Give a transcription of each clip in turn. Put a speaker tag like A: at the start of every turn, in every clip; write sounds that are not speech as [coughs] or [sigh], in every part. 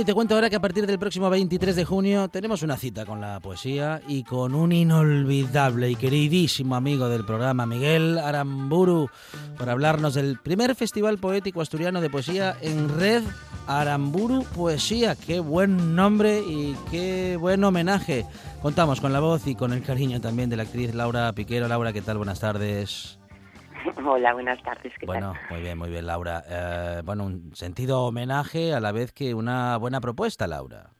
A: Y te cuento ahora que a partir del próximo 23 de junio tenemos una cita con la poesía y con un inolvidable y queridísimo amigo del programa, Miguel Aramburu, para hablarnos del primer festival poético asturiano de poesía en red, Aramburu Poesía. Qué buen nombre y qué buen homenaje. Contamos con la voz y con el cariño también de la actriz Laura Piquero. Laura, ¿qué tal? Buenas tardes. [laughs]
B: Hola, buenas tardes. ¿qué
A: bueno, muy bien, muy bien, Laura. Eh, bueno, un sentido homenaje a la vez que una buena propuesta, Laura.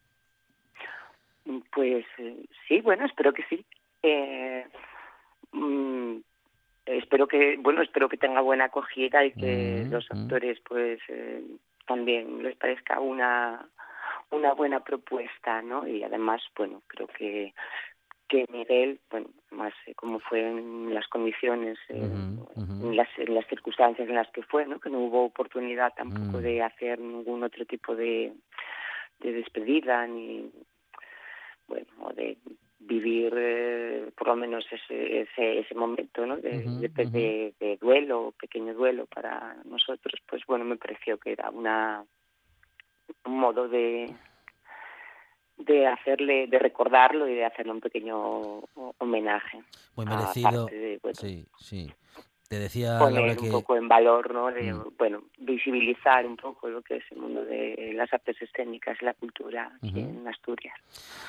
B: Pues eh, sí, bueno, espero que sí. Eh, mm, espero que, bueno, espero que tenga buena acogida y que
A: Mm,
B: los
A: mm.
B: actores, pues, eh, también les parezca una una buena propuesta, ¿no? Y además, bueno, creo que que Miguel, bueno, más eh, como fue en las condiciones, eh, en, las, en las circunstancias en las que fue, ¿no? Que no hubo oportunidad tampoco
A: Mm.
B: de hacer ningún otro tipo de, de despedida ni, bueno, o de vivir eh, por lo menos ese, ese, ese momento, ¿no? De, de- de duelo, pequeño duelo para nosotros, pues bueno, me pareció que era una un modo de de hacerle, de recordarlo y de hacerle un pequeño ho- homenaje.
A: Muy merecido.
B: de, bueno,
A: Sí, sí. Te decía
B: poner
A: Laura
B: un poco en valor, ¿no? De,
A: Mm.
B: bueno, visibilizar un poco lo que es el mundo de las artes escénicas y la cultura aquí en Asturias.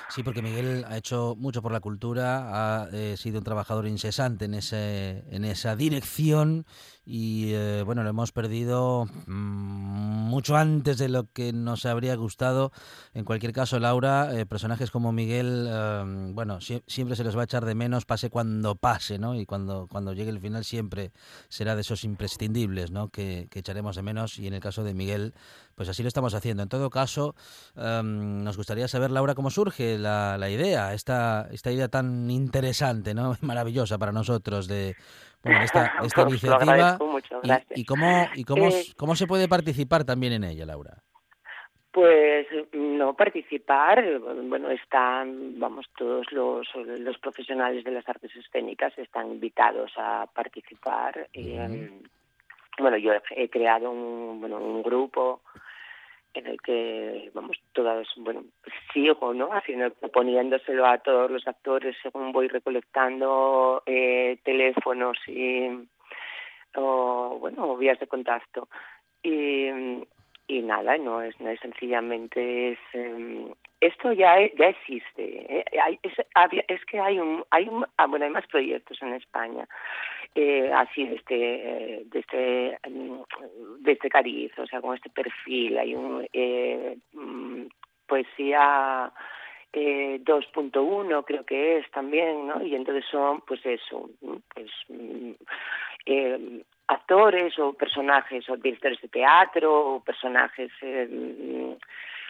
A: sí, porque Miguel ha hecho mucho por la cultura, ha eh, sido un trabajador incesante en ese en esa dirección y eh, bueno, lo hemos perdido mm, mucho antes de lo que nos habría gustado. En cualquier caso, Laura, eh, personajes como Miguel, eh, bueno, sie- siempre se los va a echar de menos, pase cuando pase, ¿no? Y cuando cuando llegue el final siempre será de esos imprescindibles, ¿no? Que, que echaremos de menos y en el caso de Miguel, pues así lo estamos haciendo. En todo caso, em, nos gustaría saber, Laura, cómo surge la, la idea, esta, esta idea tan interesante, ¿no? [laughs] Maravillosa para nosotros de bueno, esta, de [laughs] esta iniciativa
B: mucho,
A: y,
B: gracias.
A: y cómo, y cómo,
B: Eh,
A: cómo se puede participar también en ella, Laura.
B: Pues no participar, eh, bueno, están, vamos, todos los, los profesionales de las artes escénicas están invitados a participar. em, bueno, yo he creado un, bueno, un grupo en el que, vamos, todas, bueno, sigo, ¿no? Haciendo, proponiéndoselo a todos los actores según voy recolectando eh, teléfonos y, o, bueno, vías de contacto. Y, y nada, no es, no es sencillamente es em, esto ya ya existe. ¿eh? Hay- es, que hay un hay un, ah, bueno hay más proyectos en España eh, así de este eh, este de este cariz, o sea con este perfil hay un eh, mm, poesía eh, 2.1 creo que es también, ¿no? Y entonces son, pues eso, pues mm, eh, actores o personajes o directores de teatro o personajes mm,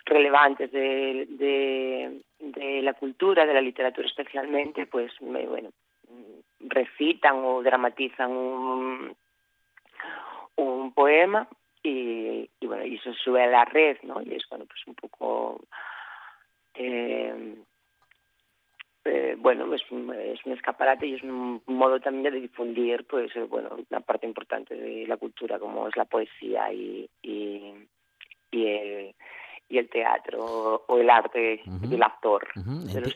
B: relevantes de, de, la cultura, de la literatura especialmente, pues me- bueno, recitan o dramatizan un, un poema y, y bueno, y eso sube a la red, ¿no? Y es bueno, pues un poco eh, eh, bueno, es un, es un escaparate y es un modo también de difundir, pues, eh, bueno, una parte importante de la cultura como es la poesía y, y, y, el, y el teatro o el arte del actor.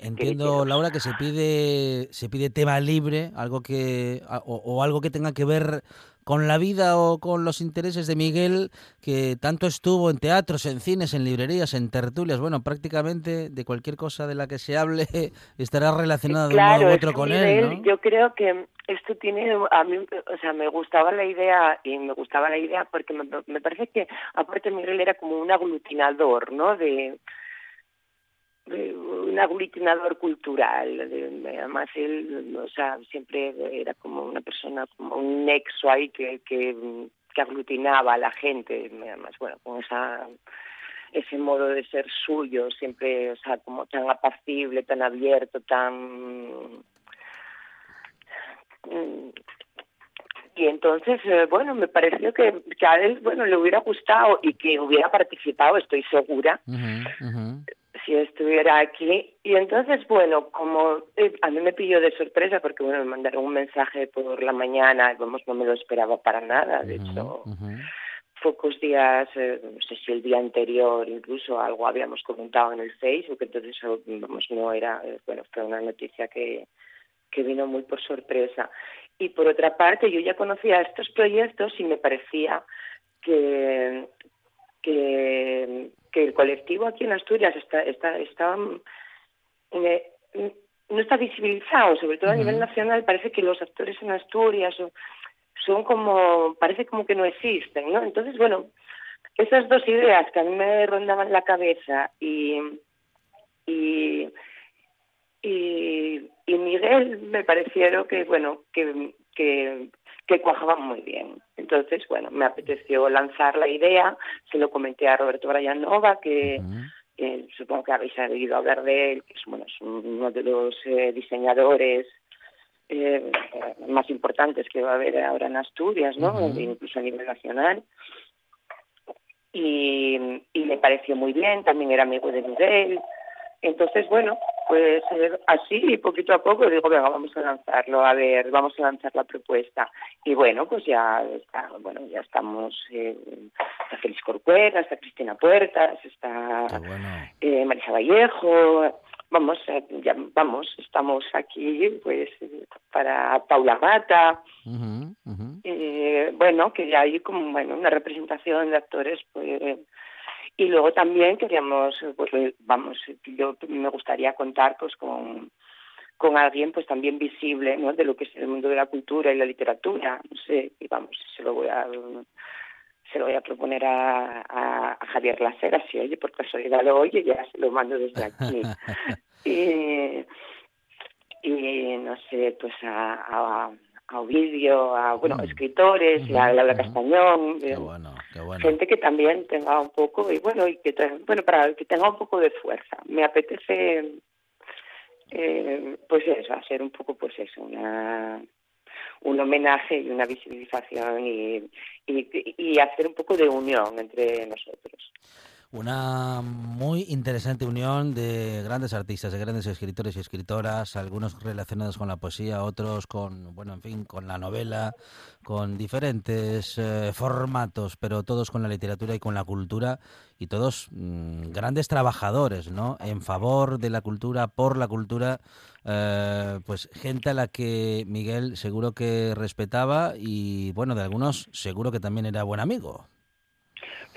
A: entiendo, Laura, que se pide se pide tema libre, algo que o, algo que tenga que ver con la vida o con los intereses de Miguel, que tanto estuvo en teatros, en cines, en librerías, en tertulias, bueno, prácticamente de cualquier cosa de la que se hable [laughs] estará relacionada de un modo u otro con él.
B: Yo creo que esto tiene a mí o sea me gustaba la idea y me gustaba la idea porque me, me parece que aparte Miguel era como un aglutinador no de, un aglutinador cultural además él o sea siempre era como una persona como un nexo ahí que que, que aglutinaba a la gente además bueno con esa ese modo de ser suyo siempre o sea como tan apacible tan abierto tan y entonces, eh, bueno, me pareció que, a él, bueno, le hubiera gustado y que hubiera participado, estoy segura, si estuviera aquí. Y entonces, bueno, como eh, a mí me pilló de sorpresa porque, bueno, me mandaron un mensaje por la mañana, vamos, no me lo esperaba para nada, de hecho, pocos días, eh, no sé si el día anterior incluso algo habíamos comentado en el Facebook, entonces, vamos, no era, bueno, fue una noticia que que vino muy por sorpresa. Y por otra parte, yo ya conocía estos proyectos y me parecía que, que, el colectivo aquí en Asturias está, está, está eh, no está visibilizado, sobre todo a nivel nacional, parece que los actores en Asturias son, son como, parece como que no existen, ¿no? Entonces, bueno, esas dos ideas que a mí me rondaban la cabeza y, y y, y Miguel me parecieron que, bueno, que, que, que cuajaban muy bien. Entonces, bueno, me apeteció lanzar la idea, se lo comenté a Roberto Nova, que, supongo que habéis oído hablar de él, que es, bueno, es uno de los eh, diseñadores eh, más importantes que va a haber ahora en Asturias, ¿no? Incluso a nivel nacional. Y, y me pareció muy bien, también era amigo de Miguel, entonces, bueno, pues eh, así, poquito a poco, digo, venga, vamos a lanzarlo, a ver, vamos a lanzar la propuesta. Y bueno, pues ya está, bueno, ya estamos, eh, está Félix Corcuera, está Cristina Puertas, está eh, Marisa Vallejo, vamos, eh, ya, vamos, estamos aquí, pues, para Paula Mata, bueno, que ya hay como, bueno, una representación de actores, pues, y luego también queríamos, pues vamos, yo me gustaría contar pues con, con alguien pues también visible, ¿no? De lo que es el mundo de la cultura y la literatura, no sé, y vamos, se lo voy a se lo voy a proponer a, a, Javier Lacera, si oye, por casualidad lo oye, ya se lo mando desde aquí. [laughs] y, y no sé, pues a, a Ovidio, a bueno, escritores, a Laura Castañón,
A: qué bueno, qué bueno.
B: gente que también tenga un poco, y bueno, y que bueno, para que tenga un poco de fuerza. Me apetece eh, pues eso, hacer un poco pues eso, una un homenaje y una visibilización y, y, y hacer un poco de unión entre nosotros.
A: Una muy interesante unión de grandes artistas, de grandes escritores y escritoras, algunos relacionados con la poesía, otros con, bueno, en fin, con la novela, con diferentes eh, formatos, pero todos con la literatura y con la cultura y todos mm, grandes trabajadores, ¿no? En favor de la cultura, por la cultura, eh, pues gente a la que Miguel seguro que respetaba y, bueno, de algunos seguro que también era buen amigo.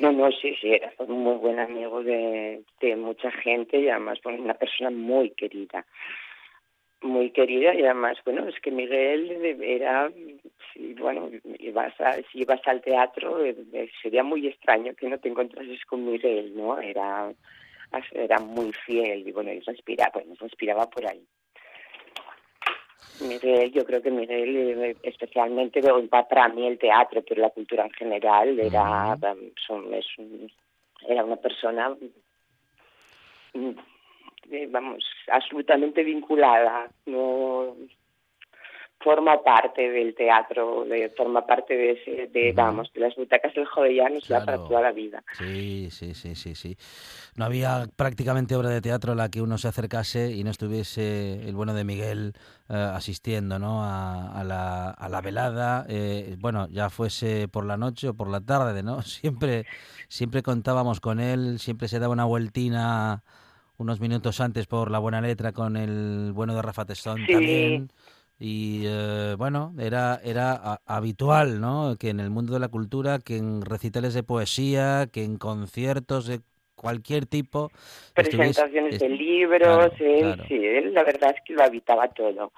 B: No, no, sí, sí, era un muy buen amigo de, de mucha gente y además bueno, una persona muy querida, muy querida y además, bueno, es que Miguel era, si, bueno, ibas si ibas al teatro eh, eh, sería muy extraño que no te encontrases con Miguel, ¿no? Era, era muy fiel y bueno, y respiraba, bueno, respiraba por ahí. Miguel, yo creo que Miguel, eh, especialmente para mí el teatro, pero la cultura en general, era, son, es era una persona, mm, eh, vamos, absolutamente vinculada. No, forma parte del teatro, de, forma parte de, ese, de vamos, de las butacas del Jovellanos ya para toda la vida.
A: Sí, sí, sí, sí, sí. No había prácticamente obra de teatro a la que uno se acercase y no estuviese el bueno de Miguel eh, asistiendo ¿no? a, la, a la velada, eh, bueno, ya fuese por la noche o por la tarde, ¿no? [laughs] Siempre, siempre contábamos con él, siempre se daba una vueltina unos minutos antes por la buena letra con el bueno de Rafa Testón también. Y eh, bueno, era, era habitual, ¿no? Que en el mundo de la cultura, que en recitales de poesía, que en conciertos de cualquier tipo.
B: Presentaciones de libros, él, sí, él la verdad es que lo habitaba todo.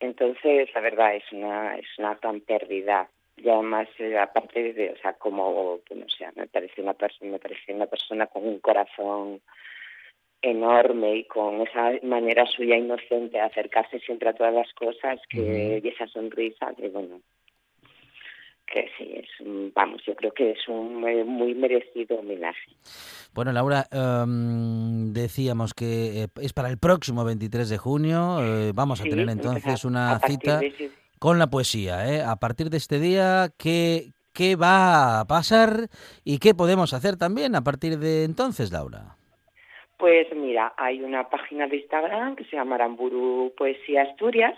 B: Entonces, la verdad es una, es una gran pérdida. Y además, eh, aparte de, o sea, como, no sé, me parece una, me parece una persona con un corazón enorme y con esa manera suya inocente de acercarse siempre a todas las cosas que y esa sonrisa que bueno que sí es vamos yo creo que es un muy merecido homenaje.
A: Bueno Laura em, decíamos que eh, es para el próximo 23 de junio eh, vamos a tener entonces una cita con la poesía ¿eh? a partir de este día qué qué va a pasar y qué podemos hacer también a partir de entonces Laura
B: pues mira, hay una página de Instagram que se llama Aramburu Poesía Asturias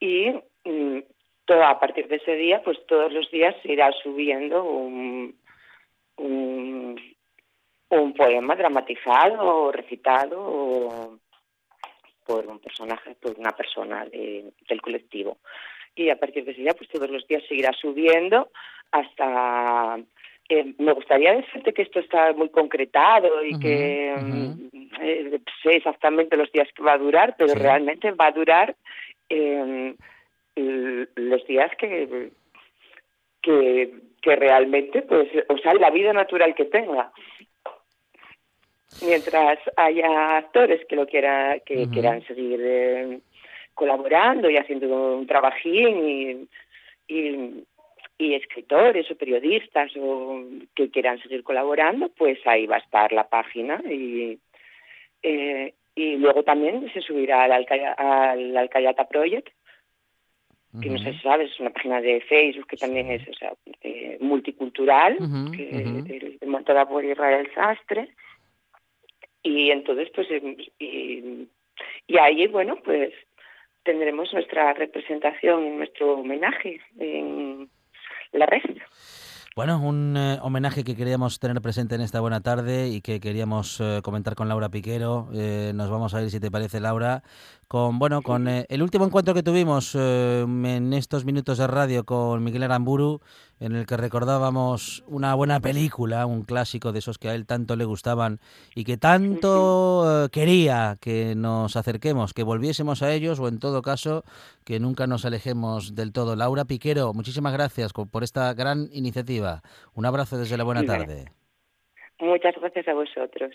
B: y mm, todo, a partir de ese día, pues todos los días se irá subiendo un, un, poema dramatizado o recitado por un personaje, por una persona del colectivo. Y a partir de ese día, pues todos los días seguirá subiendo hasta eh, me gustaría decirte que esto está muy concretado y que eh, sé exactamente los días que va a durar, pero realmente va a durar em, los días que, que, que realmente, pues, o sea, la vida natural que tenga. Mientras haya actores que lo quiera, que quieran seguir eh, colaborando y haciendo un trabajín y, y escritores o periodistas o que quieran seguir colaborando, pues ahí va a estar la página y eh, y luego también se subirá al, Alcayata Project, que no sé si sabes, es una página de Facebook que también es o sea, eh, multicultural, que es montada por Israel Sastre. Y entonces, pues, em, y, y ahí, bueno, pues tendremos nuestra representación, nuestro homenaje en, la red.
A: Bueno, un eh, homenaje que queríamos tener presente en esta buena tarde y que queríamos eh, comentar con Laura Piquero. Eh, nos vamos a ir, si te parece, Laura, con bueno con eh, el último encuentro que tuvimos eh, en estos minutos de radio con Miguel Aramburu, en el que recordábamos una buena película, un clásico de esos que a él tanto le gustaban y que tanto eh, quería que nos acerquemos, que volviésemos a ellos o en todo caso que nunca nos alejemos del todo. Laura Piquero, muchísimas gracias por esta gran iniciativa. Un abrazo desde la buena tarde.
B: Muchas gracias a vosotros.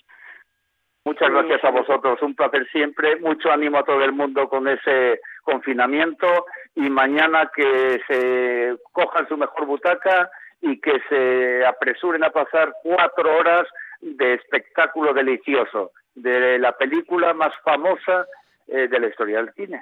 C: Muchas gracias a vosotros, un placer siempre, mucho ánimo a todo el mundo con ese confinamiento y mañana que se cojan su mejor butaca y que se apresuren a pasar cuatro horas de espectáculo delicioso, de la película más famosa eh, de la historia del cine.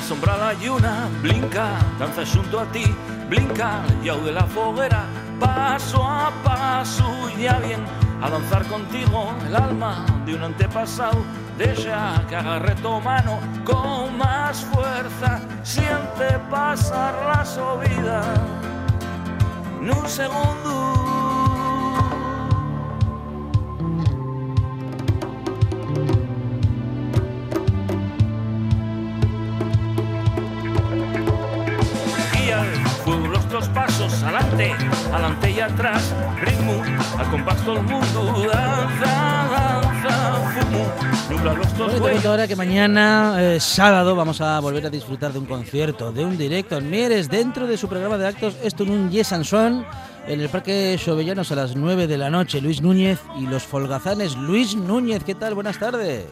D: Sombrada y una blinca, danza junto a ti, blinca, y de la foguera, paso a paso, ya bien, a danzar contigo el alma de un antepasado, deja que agarre tu mano con más fuerza, siente pasar la subida en un segundo. Adelante y atrás, ritmo, al compás todo el mundo, danza, danza, fumo, nubla los dos
A: Bueno, te ahora que mañana, eh, sábado, vamos a volver a disfrutar de un concierto, de un directo en Mieres, dentro de su programa de actos Esto en un Yes and Son, en el Parque Sobellanos a las 9 de la noche. Luis Núñez y los Folgazanes. Luis Núñez, ¿qué tal? Buenas tardes.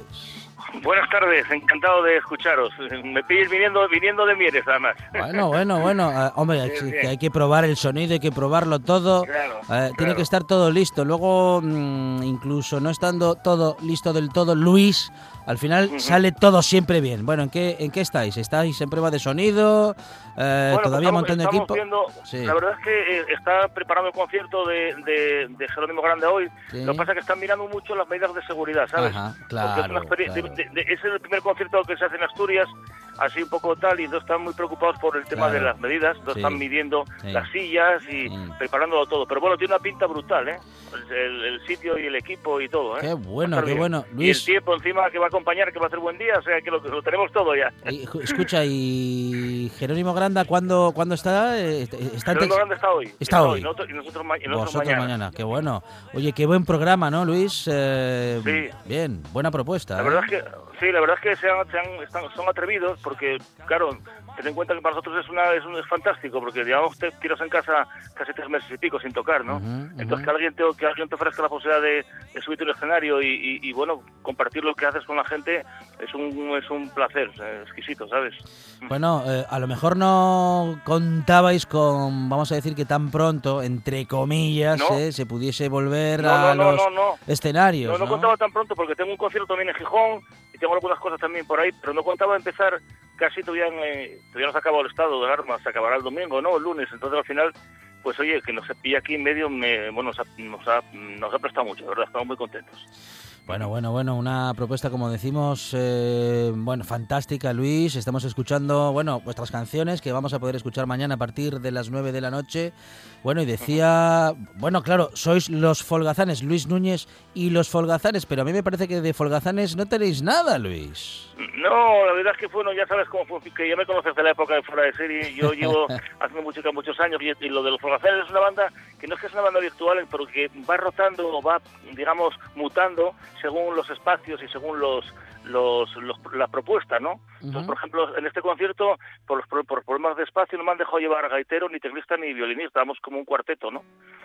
E: Buenas tardes, encantado de escucharos. Me pilles viniendo, viniendo de Mieres, además.
A: Bueno, bueno, bueno. ah, hombre, hay que, que hay que probar el sonido, hay que probarlo todo.
E: Claro,
A: Eh, Tiene
E: claro.
A: que estar todo listo. Luego, mm, incluso no estando todo listo del todo, Luis, al final sale todo siempre bien. Bueno, ¿en qué, en qué estáis? ¿Estáis en prueba de sonido? Eh,
E: Bueno,
A: ¿Todavía
E: pues
A: montando equipo?
E: viendo-
A: Sí.
E: La verdad es que eh, está preparando el concierto de, de, de Jerónimo Grande hoy.
A: Sí.
E: Lo que pasa es que están mirando mucho las medidas de seguridad, ¿sabes?
A: Ajá,
E: Porque
A: claro,
E: es, una experien-
A: claro.
E: De- de- es el primer concierto que se hace en Asturias, así un poco tal, y entonces están muy preocupados por el tema
A: Claro.
E: de las medidas. Entonces
A: Sí.
E: están midiendo
A: Sí.
E: las sillas y
A: Sí.
E: preparándolo todo. Pero bueno, tiene una pinta brutal, ¿eh? El, el sitio y el equipo y todo, ¿eh?
A: Qué bueno, qué
E: bien.
A: bueno.
E: Y el
A: Luis,
E: tiempo encima que va a acompañar, que va a ser buen día, o sea que lo, lo tenemos todo ya.
A: y, escucha, ¿y Jerónimo Granda cuándo, cuándo está? Eh, ¿Está en
E: Jerónimo Grande está hoy.
A: Está hoy.
E: Y nosotros, y nosotros, y nosotros
A: mañana.
E: mañana.
A: qué bueno. Oye, qué buen programa, ¿no, Luis? Eh,
E: Sí.
A: Bien, buena propuesta.
E: La
A: ¿eh?
E: verdad es que sí, la verdad es que se han- se han- están- son atrevidos porque, claro, ten en cuenta que para nosotros es una es, un, es fantástico porque digamos te tiras en casa casi tres meses y pico sin tocar, ¿no? Entonces que alguien te que alguien te ofrezca la posibilidad de, de subirte al escenario y, y- y, bueno compartir lo que haces con la gente es un es un placer exquisito, ¿sabes?
A: Bueno, eh, a lo mejor no contabais con, vamos a decir que tan pronto, entre comillas,
E: No.
A: eh, se pudiese volver
E: No,
A: a
E: no, no,
A: los
E: no, no.
A: escenarios.
E: No, no
A: ¿no?
E: contaba tan pronto porque tengo un concierto también en Gijón tengo algunas cosas también por ahí, pero no contaba empezar casi todavía, eh, todavía no se acabado el estado de alarma, se acabará el domingo, ¿no? El lunes, entonces al final, pues oye, que nos pilla aquí en medio, me, bueno, nos ha, nos, ha, nos ha prestado mucho, de verdad, estamos muy contentos.
A: Bueno, bueno, bueno, una propuesta, como decimos, eh, bueno, fantástica, Luis. Estamos escuchando, bueno, vuestras canciones que vamos a poder escuchar mañana a partir de las 9 de la noche. Bueno, y decía, bueno, claro, sois los folgazanes, Luis Núñez y los folgazanes, pero a mí me parece que de folgazanes no tenéis nada, Luis.
E: No, la verdad es que bueno, ya sabes cómo fue, que ya me conoces de la época de fuera de serie, yo [laughs] llevo haciendo música muchos años y, y lo de los Folgaceles es una banda que no es que es una banda virtual, pero que va rotando o va, digamos, mutando según los espacios y según los, los, los- la propuesta, ¿no? Entonces, por ejemplo, en este concierto, por, los, pro- por problemas de espacio, no me han dejado llevar gaitero, ni teclista, ni violinista, vamos como un cuarteto, ¿no?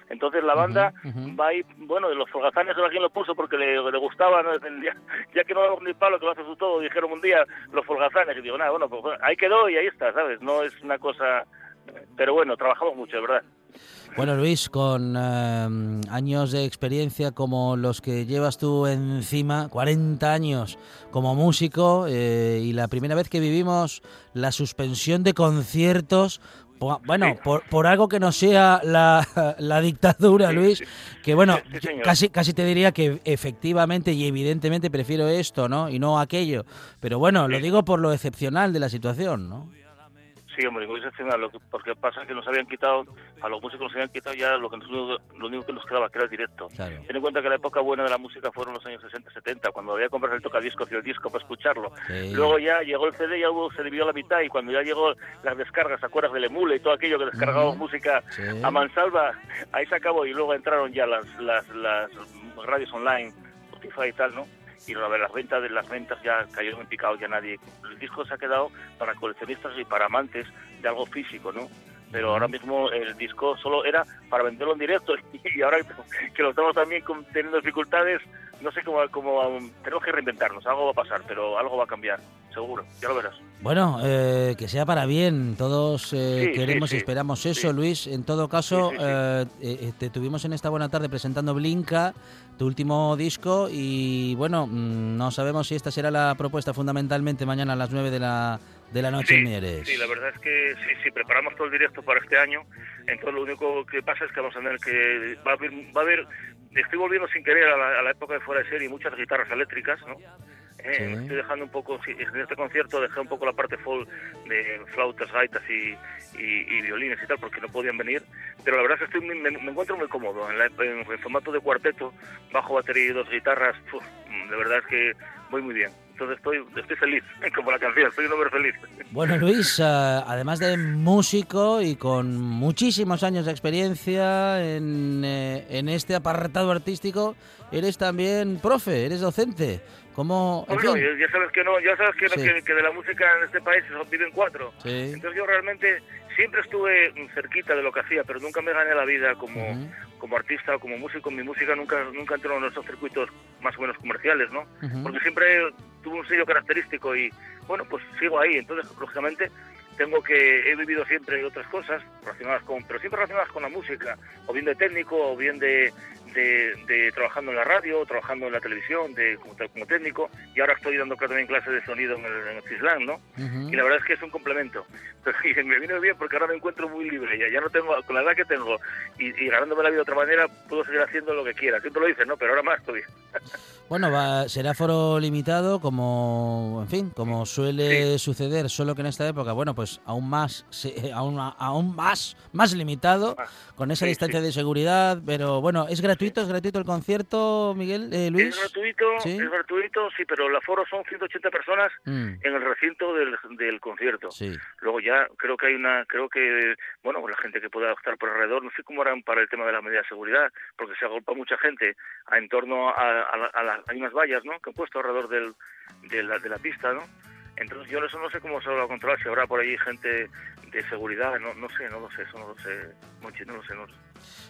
E: Entonces la banda va ahí, bueno, de los folgazanes alguien lo puso porque le, le gustaba, ¿no? [laughs] ya, ya que no damos ni palo, que lo haces tú todo, dijeron un día los folgazanes, y digo, nada, bueno, pues ahí quedó y ahí está, ¿sabes? No es una cosa... Pero bueno, trabajamos mucho, verdad.
A: Bueno, Luis, con eh, años de experiencia como los que llevas tú encima, 40 años como músico, eh, y la primera vez que vivimos la suspensión de conciertos, bueno, por, por algo que no sea la, la dictadura,
E: Sí,
A: Luis,
E: sí.
A: que bueno, casi, casi te diría que efectivamente y evidentemente prefiero esto, ¿no? Y no aquello. Pero bueno, lo digo por lo excepcional de la situación, ¿no?
E: Sí, hombre, excepcional, lo que, porque pasa es que nos habían quitado, a los músicos nos habían quitado ya lo, que nos, lo único que nos quedaba, que era el directo.
A: Claro.
E: Ten en cuenta que la época buena de la música fueron los años 60-70, cuando había que comprar el tocadiscos y el disco para escucharlo.
A: Sí.
E: Luego ya llegó el CD, ya hubo, se dividió a la mitad y cuando ya llegó las descargas, ¿te acuerdas del emule y todo aquello que descargábamos música
A: Sí.
E: a mansalva? Ahí se acabó y luego entraron ya las, las, las radios online, Spotify y tal, ¿no? Y a ver, las ventas de las ventas ya cayeron en picado, ya nadie. El disco se ha quedado para coleccionistas y para amantes de algo físico, ¿no? Pero ahora mismo el disco solo era para venderlo en directo [laughs] y ahora que lo estamos también teniendo dificultades, no sé cómo, cómo tenemos que reinventarnos, algo va a pasar, pero algo va a cambiar, seguro, ya lo verás.
A: Bueno, eh, que sea para bien. Todos eh,
E: Sí,
A: queremos
E: sí,
A: y esperamos eso. Luis. En todo caso, eh, eh, te tuvimos en esta buena tarde presentando Blinka, tu último disco, y bueno, mm, no sabemos si esta será la propuesta fundamentalmente mañana a las 9 de la, de la noche
E: Sí,
A: en Mieres.
E: Sí, la verdad es que sí, sí, preparamos todo el directo para este año. Entonces lo único que pasa es que vamos a tener que va a haber, va a haber estoy volviendo sin querer a la, a la época de fuera de serie muchas guitarras eléctricas, ¿no? Eh,
A: Sí.
E: Estoy dejando un poco, en este concierto dejé un poco la parte folk de flautas, gaitas y, y- y violines y tal, porque no podían venir, pero la verdad es que estoy me, me encuentro muy cómodo en, la- en- formato de cuarteto, bajo batería y dos guitarras, uf, de verdad es que voy muy bien. Entonces estoy, estoy feliz, [laughs] como la canción, soy un hombre feliz.
A: Bueno, Luis, eh, además de músico y con muchísimos años de experiencia en, eh, en este apartado artístico, eres también profe, eres docente. ¿Cómo, en
E: Bueno,
A: fin?
E: ya sabes que no, ya sabes que,
A: Sí.
E: que, que de la música en este país son- viven cuatro.
A: Sí.
E: Entonces yo realmente siempre estuve cerquita de lo que hacía, pero nunca me gané la vida como,
A: Ujú.
E: como artista o como músico. Mi música nunca nunca entró en esos circuitos más o menos comerciales, ¿no?
A: Ujú.
E: Porque siempre tuvo un sello característico y, bueno, pues sigo ahí. Entonces, lógicamente, tengo que, he vivido siempre otras cosas relacionadas con, pero siempre relacionadas con la música, o bien de técnico, o bien de, de, de trabajando en la radio, trabajando en la televisión, de, como, como técnico, y ahora estoy dando también clases de sonido en el, en el Cislan, ¿no?
A: Ujú.
E: Y la verdad es que es un complemento. Pero, [laughs] y me viene bien porque ahora me encuentro muy libre, ya, ya no tengo, con la edad que tengo, y, y ganándome la vida de otra manera, puedo seguir haciendo lo que quiera. Siempre lo dices, ¿no? Pero ahora más todavía. [laughs]
A: Bueno, va, será foro limitado como, en fin, como suele suceder, solo que en esta época, bueno, pues aún más, se- aún, aún más, más limitado, con esa
E: Sí,
A: distancia
E: sí.
A: de seguridad, pero bueno, ¿es gratuito, es gratuito el concierto, Miguel, eh, Luis?
E: Es gratuito,
A: ¿Sí?
E: es gratuito, sí, pero el aforo son 180 personas
A: Mm,
E: en el recinto del, del concierto.
A: sí.
E: Luego ya creo que hay una, creo que, bueno, la gente que pueda estar por alrededor, no sé cómo harán para el tema de la medida de seguridad, porque se agolpa mucha gente a, en torno a, a la- a la- hay unas vallas, ¿no?, que han puesto alrededor del, de, la, de la pista, ¿no? Entonces yo eso no sé cómo se va a controlar, si habrá por ahí gente de seguridad, no, no sé, no lo sé, eso no lo sé, Monchi, no lo sé, no lo sé.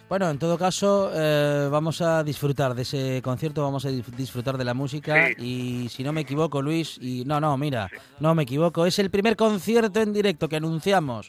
A: Bueno, en todo caso, eh, vamos a disfrutar de ese concierto, vamos a disfrutar de la música
E: Sí.
A: y si no me equivoco, Luis, y no, no, mira, no me equivoco, es el primer concierto en directo que anunciamos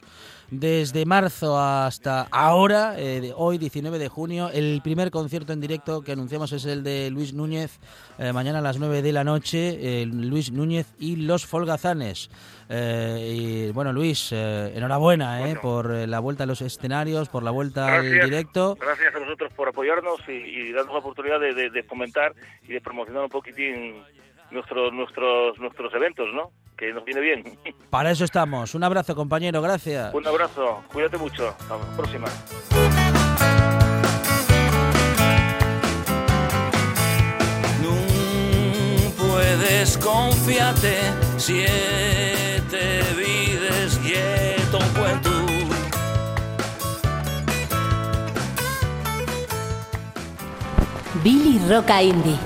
A: desde marzo hasta ahora, eh, de hoy 19 de junio, el primer concierto en directo que anunciamos es el de Luis Núñez, eh, mañana a las 9 de la noche, eh, Luis Núñez y los Folgazanes. Eh, y bueno, Luis, eh, enhorabuena eh,
E: Bueno.
A: por la vuelta a los escenarios, por la vuelta al directo.
E: Gracias a vosotros por apoyarnos y, y darnos la oportunidad de, de- de fomentar y de promocionar un poquitín nuestros nuestros nuestros eventos, ¿no? Que nos viene bien.
A: Para eso estamos. Un abrazo, compañero. Gracias.
E: Un abrazo, cuídate mucho. Hasta la próxima.
D: Confiarte siete vides quieto cuento.
F: Billy Roca Indie.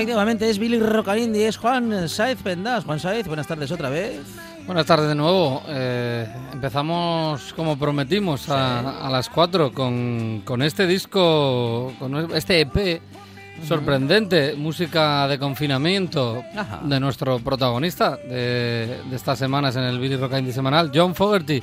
A: Efectivamente es Billy Rocalindi, es Juan Saez Pendas. Juan Saez, buenas tardes otra vez.
G: Buenas tardes de nuevo. Eh, empezamos como prometimos a, a las 4 con, con este disco, con este EP sorprendente, música de confinamiento
A: Ajá.
G: de nuestro protagonista de, de estas semanas en el Billy Rock semanal, John Fogerty,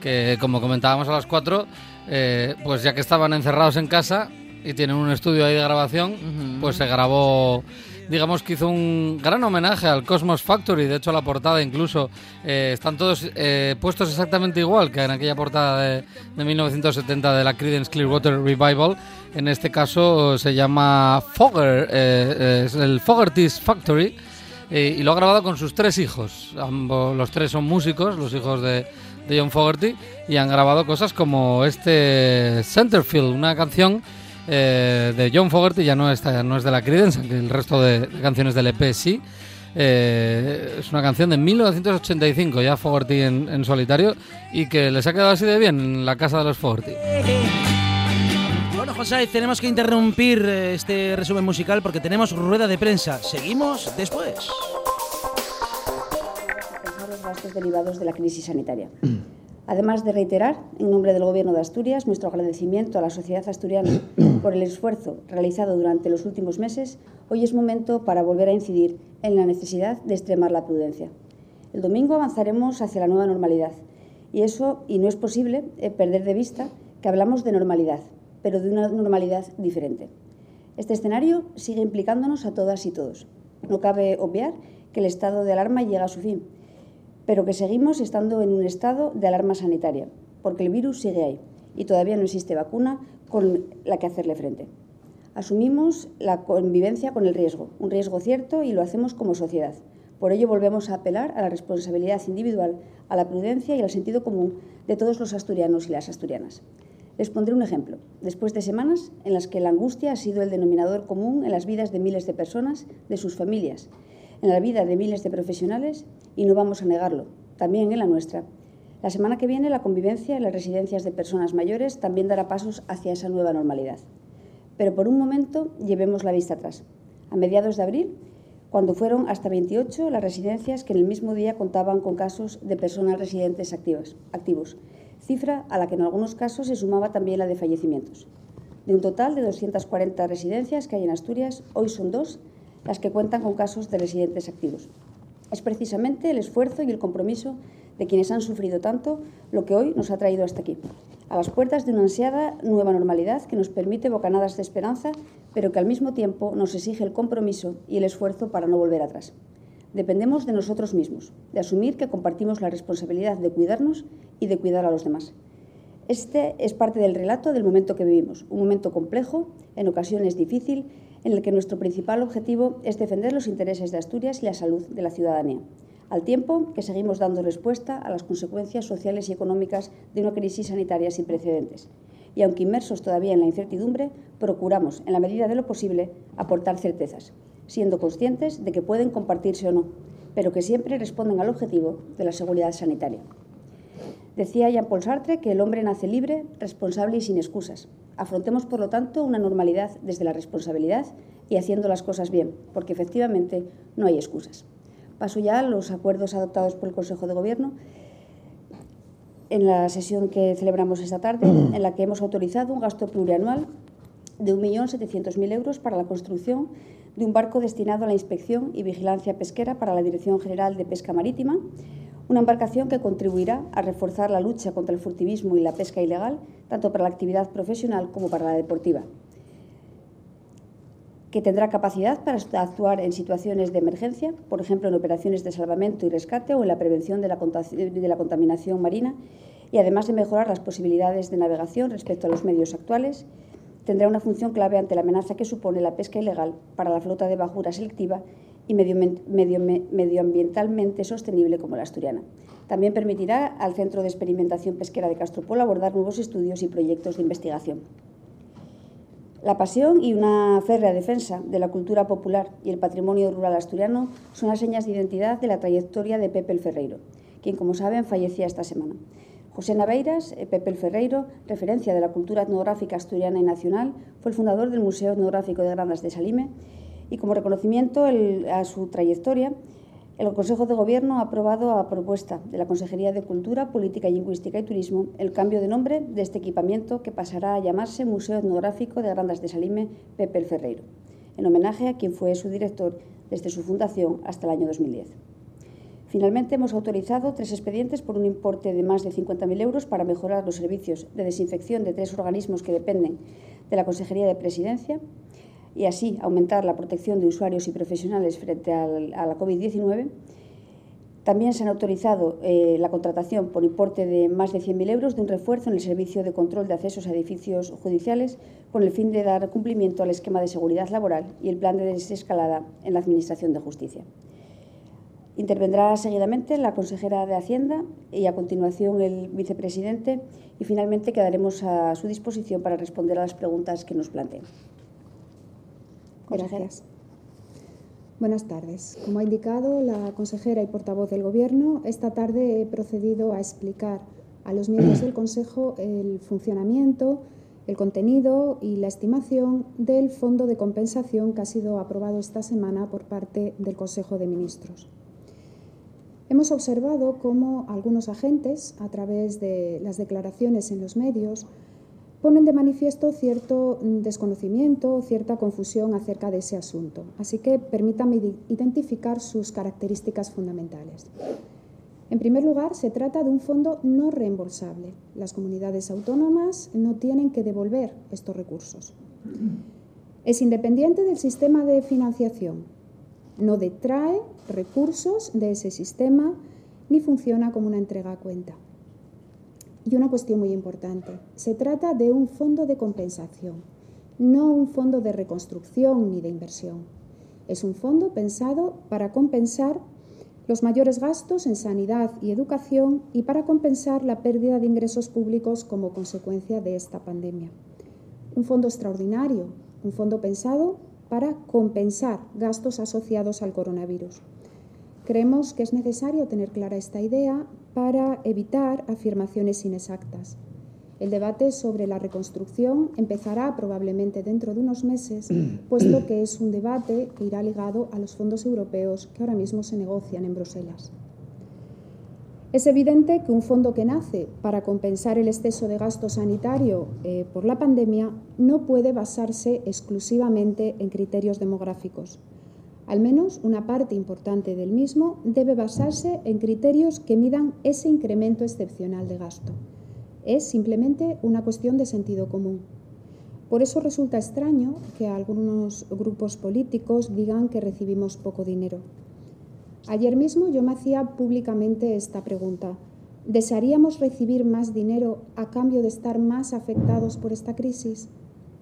G: que como comentábamos a las 4, eh, pues ya que estaban encerrados en casa y tienen un estudio ahí de grabación,
A: Ujú.
G: pues se grabó digamos que hizo un gran homenaje al Cosmos Factory. De hecho, la portada incluso eh, están todos eh, puestos exactamente igual que en aquella portada de, de 1970 de la Creedence Clearwater Revival. En este caso se llama Fogger, eh, es el Fogerty's Factory. y lo ha grabado con sus tres hijos. Ambos, los tres son músicos, los hijos de, de John Fogerty, y han grabado cosas como este Centerfield, una canción eh, de John Fogerty, ya no, está, no es de la Creedence, aunque el resto de, de canciones del EP sí. Eh, es una canción de 1985, ya Fogerty en, en solitario, y que les ha quedado así de bien en la casa de los Fogerty.
A: Bueno, José, tenemos que interrumpir eh, este resumen musical porque tenemos rueda de prensa. Seguimos después.
H: los gastos derivados de la crisis sanitaria. [clears throat] Además de reiterar, en nombre del Gobierno de Asturias, nuestro agradecimiento a la sociedad asturiana [coughs] por el esfuerzo realizado durante los últimos meses, hoy es momento para volver a incidir en la necesidad de extremar la prudencia. El domingo avanzaremos hacia la nueva normalidad Y eso, y no es posible eh, perder de vista que hablamos de normalidad, pero de una normalidad diferente. Este escenario sigue implicándonos a todas y todos. No cabe obviar que el estado de alarma llega a su fin, pero que seguimos estando en un estado de alarma sanitaria, porque el virus sigue ahí y todavía no existe vacuna con la que hacerle frente. Asumimos la convivencia con el riesgo, un riesgo cierto y lo hacemos como sociedad. Por ello volvemos a apelar a la responsabilidad individual, a la prudencia y al sentido común de todos los asturianos y las asturianas. Les pondré un ejemplo. Después de semanas en las que la angustia ha sido el denominador común en las vidas de miles de personas, de sus familias, en la vida de miles de profesionales, y no vamos a negarlo, también en la nuestra. La semana que viene la convivencia en las residencias de personas mayores también dará pasos hacia esa nueva normalidad. Pero por un momento llevemos la vista atrás. A mediados de abril, cuando fueron hasta 28 las residencias que en el mismo día contaban con casos de personas residentes activos, activos cifra a la que en algunos casos se sumaba también la de fallecimientos. De un total de 240 residencias que hay en Asturias, hoy son dos las que cuentan con casos de residentes activos. Es precisamente el esfuerzo y el compromiso de quienes han sufrido tanto lo que hoy nos ha traído hasta aquí, a las puertas de una ansiada nueva normalidad que nos permite bocanadas de esperanza, pero que al mismo tiempo nos exige el compromiso y el esfuerzo para no volver atrás. Dependemos de nosotros mismos, de asumir que compartimos la responsabilidad de cuidarnos y de cuidar a los demás. Este es parte del relato del momento que vivimos, un momento complejo, en ocasiones difícil, en el que nuestro principal objetivo es defender los intereses de Asturias y la salud de la ciudadanía, al tiempo que seguimos dando respuesta a las consecuencias sociales y económicas de una crisis sanitaria sin precedentes. Y aunque inmersos todavía en la incertidumbre, procuramos, en la medida de lo posible, aportar certezas siendo conscientes de que pueden compartirse o no, pero que siempre responden al objetivo de la seguridad sanitaria. Decía Jean-Paul Sartre que el hombre nace libre, responsable y sin excusas. Afrontemos, por lo tanto, una normalidad desde la responsabilidad y haciendo las cosas bien, porque efectivamente no hay excusas. Paso ya a los acuerdos adoptados por el Consejo de Gobierno en la sesión que celebramos esta tarde, en la que hemos autorizado un gasto plurianual de 1.700.000 euros para la construcción de un barco destinado a la inspección y vigilancia pesquera para la Dirección General de Pesca Marítima, una embarcación que contribuirá a reforzar la lucha contra el furtivismo y la pesca ilegal, tanto para la actividad profesional como para la deportiva, que tendrá capacidad para actuar en situaciones de emergencia, por ejemplo en operaciones de salvamento y rescate o en la prevención de la, contaminación marina, y además de mejorar las posibilidades de navegación respecto a los medios actuales, tendrá una función clave ante la amenaza que supone la pesca ilegal para la flota de bajura selectiva y medioambientalmente sostenible como la asturiana. También permitirá al Centro de Experimentación Pesquera de Castropol abordar nuevos estudios y proyectos de investigación. La pasión y una férrea defensa de la cultura popular y el patrimonio rural asturiano son las señas de identidad de la trayectoria de Pepe el Ferreiro, quien, como saben, fallecía esta semana. José Naveiras, eh, Pepe Ferreiro, referencia de la cultura etnográfica asturiana y nacional, fue el fundador del Museo Etnográfico de Grandas de Salime y como reconocimiento a su trayectoria, el Consejo de Gobierno ha aprobado a propuesta de la Consejería de Cultura, Política Lingüística y Turismo el cambio de nombre de este equipamiento que pasará a llamarse Museo Etnográfico de Grandas de Salime Pepe Ferreiro, en homenaje a quien fue su director desde su fundación hasta el año 2010. Finalmente, hemos autorizado tres expedientes por un importe de más de 50.000 euros para mejorar los servicios de desinfección de tres organismos que dependen de la Consejería de Presidencia y así aumentar la protección de usuarios y profesionales frente a la COVID-19. También se han autorizado eh, la contratación por importe de más de 100.000 euros de un refuerzo en el servicio de control de accesos a edificios judiciales con el fin de dar cumplimiento al esquema de seguridad laboral y el plan de desescalada en la Administración de Justicia. Intervendrá seguidamente la consejera de Hacienda y a continuación el vicepresidente y finalmente quedaremos a su disposición para responder a las preguntas que nos planteen.
I: Gracias. Buenas tardes. Como ha indicado la consejera y portavoz del Gobierno, esta tarde he procedido a explicar a los miembros del Consejo el funcionamiento, el contenido y la estimación del Fondo de Compensación que ha sido aprobado esta semana por parte del Consejo de Ministros. Hemos observado cómo algunos agentes, a través de las declaraciones en los medios, ponen de manifiesto cierto desconocimiento, cierta confusión acerca de ese asunto. Así que permítanme identificar sus características fundamentales. En primer lugar, se trata de un fondo no reembolsable. Las comunidades autónomas no tienen que devolver estos recursos. Es independiente del sistema de financiación. No detrae recursos de ese sistema ni funciona como una entrega a cuenta. Y una cuestión muy importante, se trata de un fondo de compensación, no un fondo de reconstrucción ni de inversión. Es un fondo pensado para compensar los mayores gastos en sanidad y educación y para compensar la pérdida de ingresos públicos como consecuencia de esta pandemia. Un fondo extraordinario, un fondo pensado para compensar gastos asociados al coronavirus. Creemos que es necesario tener clara esta idea para evitar afirmaciones inexactas. El debate sobre la reconstrucción empezará probablemente dentro de unos meses, [clears throat] puesto que es un debate que irá ligado a los fondos europeos que ahora mismo se negocian en Bruselas. Es evidente que un fondo que nace para compensar el exceso de gasto sanitario eh, por la pandemia no puede basarse exclusivamente en criterios demográficos. Al menos una parte importante del mismo debe basarse en criterios que midan ese incremento excepcional de gasto. Es simplemente una cuestión de sentido común. Por eso resulta extraño que algunos grupos políticos digan que recibimos poco dinero. Ayer mismo yo me hacía públicamente esta pregunta. ¿Desearíamos recibir más dinero a cambio de estar más afectados por esta crisis?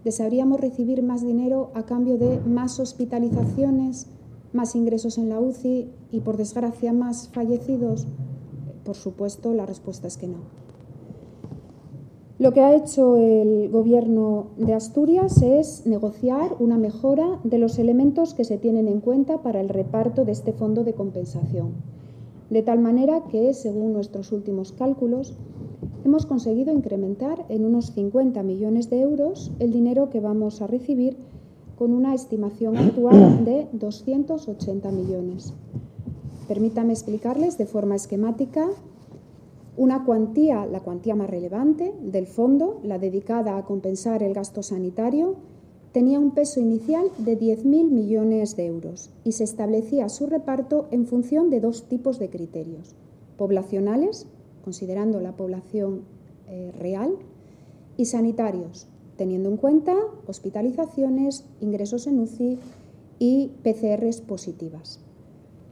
I: ¿Desearíamos recibir más dinero a cambio de más hospitalizaciones, más ingresos en la UCI y, por desgracia, más fallecidos? Por supuesto, la respuesta es que no. Lo que ha hecho el Gobierno de Asturias es negociar una mejora de los elementos que se tienen en cuenta para el reparto de este fondo de compensación. De tal manera que, según nuestros últimos cálculos, hemos conseguido incrementar en unos 50 millones de euros el dinero que vamos a recibir con una estimación actual de 280 millones. Permítame explicarles de forma esquemática una cuantía, la cuantía más relevante del fondo, la dedicada a compensar el gasto sanitario, tenía un peso inicial de 10.000 millones de euros y se establecía su reparto en función de dos tipos de criterios, poblacionales, considerando la población eh, real, y sanitarios, teniendo en cuenta hospitalizaciones, ingresos en UCI y PCRs positivas.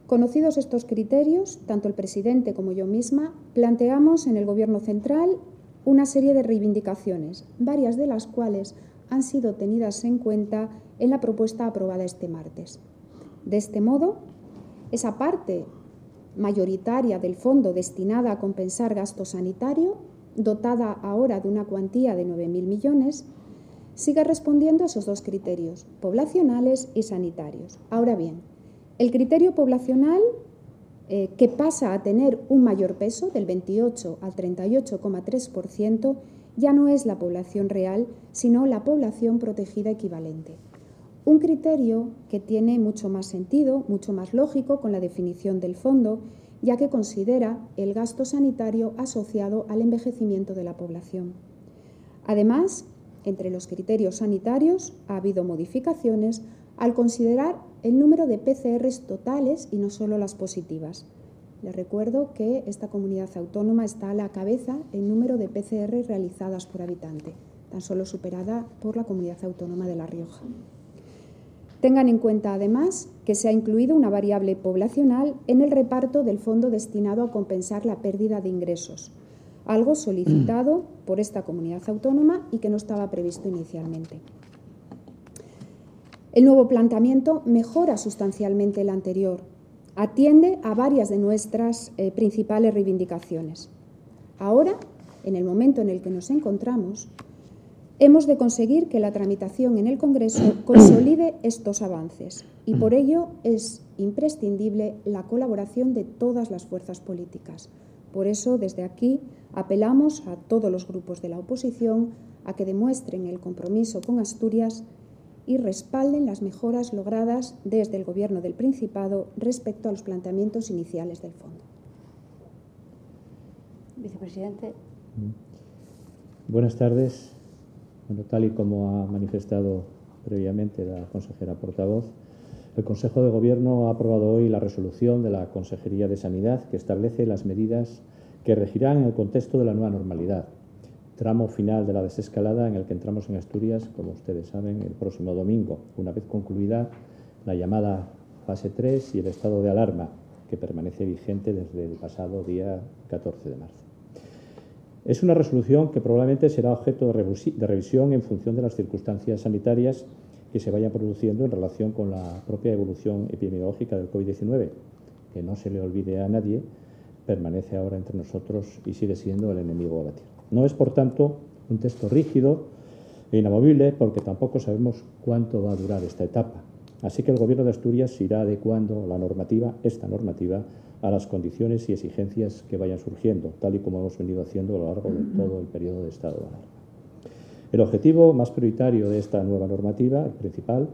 I: Conocidos estos criterios, tanto el presidente como yo misma planteamos en el Gobierno central una serie de reivindicaciones, varias de las cuales han sido tenidas en cuenta en la propuesta aprobada este martes. De este modo, esa parte mayoritaria del fondo destinada a compensar gasto sanitario, dotada ahora de una cuantía de 9.000 millones, sigue respondiendo a esos dos criterios, poblacionales y sanitarios. Ahora bien, el criterio poblacional, eh, que pasa a tener un mayor peso, del 28 al 38,3%, ya no es la población real, sino la población protegida equivalente. Un criterio que tiene mucho más sentido, mucho más lógico con la definición del fondo, ya que considera el gasto sanitario asociado al envejecimiento de la población. Además, entre los criterios sanitarios ha habido modificaciones al considerar el número de PCRs totales y no solo las positivas. Les recuerdo que esta comunidad autónoma está a la cabeza en número de PCR realizadas por habitante, tan solo superada por la comunidad autónoma de La Rioja. Tengan en cuenta además que se ha incluido una variable poblacional en el reparto del fondo destinado a compensar la pérdida de ingresos, algo solicitado por esta comunidad autónoma y que no estaba previsto inicialmente. El nuevo planteamiento mejora sustancialmente el anterior, atiende a varias de nuestras eh, principales reivindicaciones. Ahora, en el momento en el que nos encontramos, hemos de conseguir que la tramitación en el Congreso [clears throat] consolide estos avances y por ello es imprescindible la colaboración de todas las fuerzas políticas. Por eso, desde aquí, apelamos a todos los grupos de la oposición a que demuestren el compromiso con Asturias y respalden las mejoras logradas desde el Gobierno del Principado respecto a los planteamientos iniciales del Fondo.
H: Vicepresidente.
J: Mm. Buenas tardes. Bueno, tal y como ha manifestado previamente la consejera portavoz, El Consejo de Gobierno ha aprobado hoy la resolución de la Consejería de Sanidad que establece las medidas que regirán en el contexto de la nueva normalidad, tramo final de la desescalada en el que entramos en Asturias, como ustedes saben, el próximo domingo, una vez concluida la llamada fase 3 y el estado de alarma, que permanece vigente desde el pasado día 14 de marzo. Es una resolución que probablemente será objeto de revisión en función de las circunstancias sanitarias que se vayan produciendo en relación con la propia evolución epidemiológica del COVID-19, que no se le olvide a nadie, permanece ahora entre nosotros y sigue siendo el enemigo la tierra. No es, por tanto, un texto rígido e inamovible porque tampoco sabemos cuánto va a durar esta etapa. Así que el Gobierno de Asturias irá adecuando la normativa, esta normativa, a las condiciones y exigencias que vayan surgiendo, tal y como hemos venido haciendo a lo largo de todo el periodo de estado de alarma. El objetivo más prioritario de esta nueva normativa, el principal,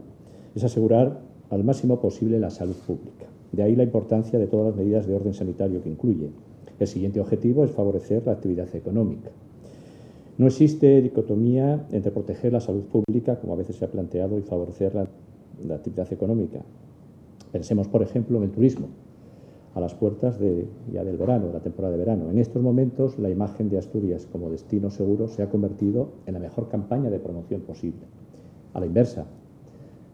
J: es asegurar al máximo posible la salud pública. De ahí la importancia de todas las medidas de orden sanitario que incluye. El siguiente objetivo es favorecer la actividad económica. No existe dicotomía entre proteger la salud pública, como a veces se ha planteado, y favorecer la, actividad económica. Pensemos, por ejemplo, en el turismo a las puertas ya del verano, de la temporada de verano. En estos momentos, la imagen de Asturias como destino seguro se ha convertido en la mejor campaña de promoción posible. A la inversa,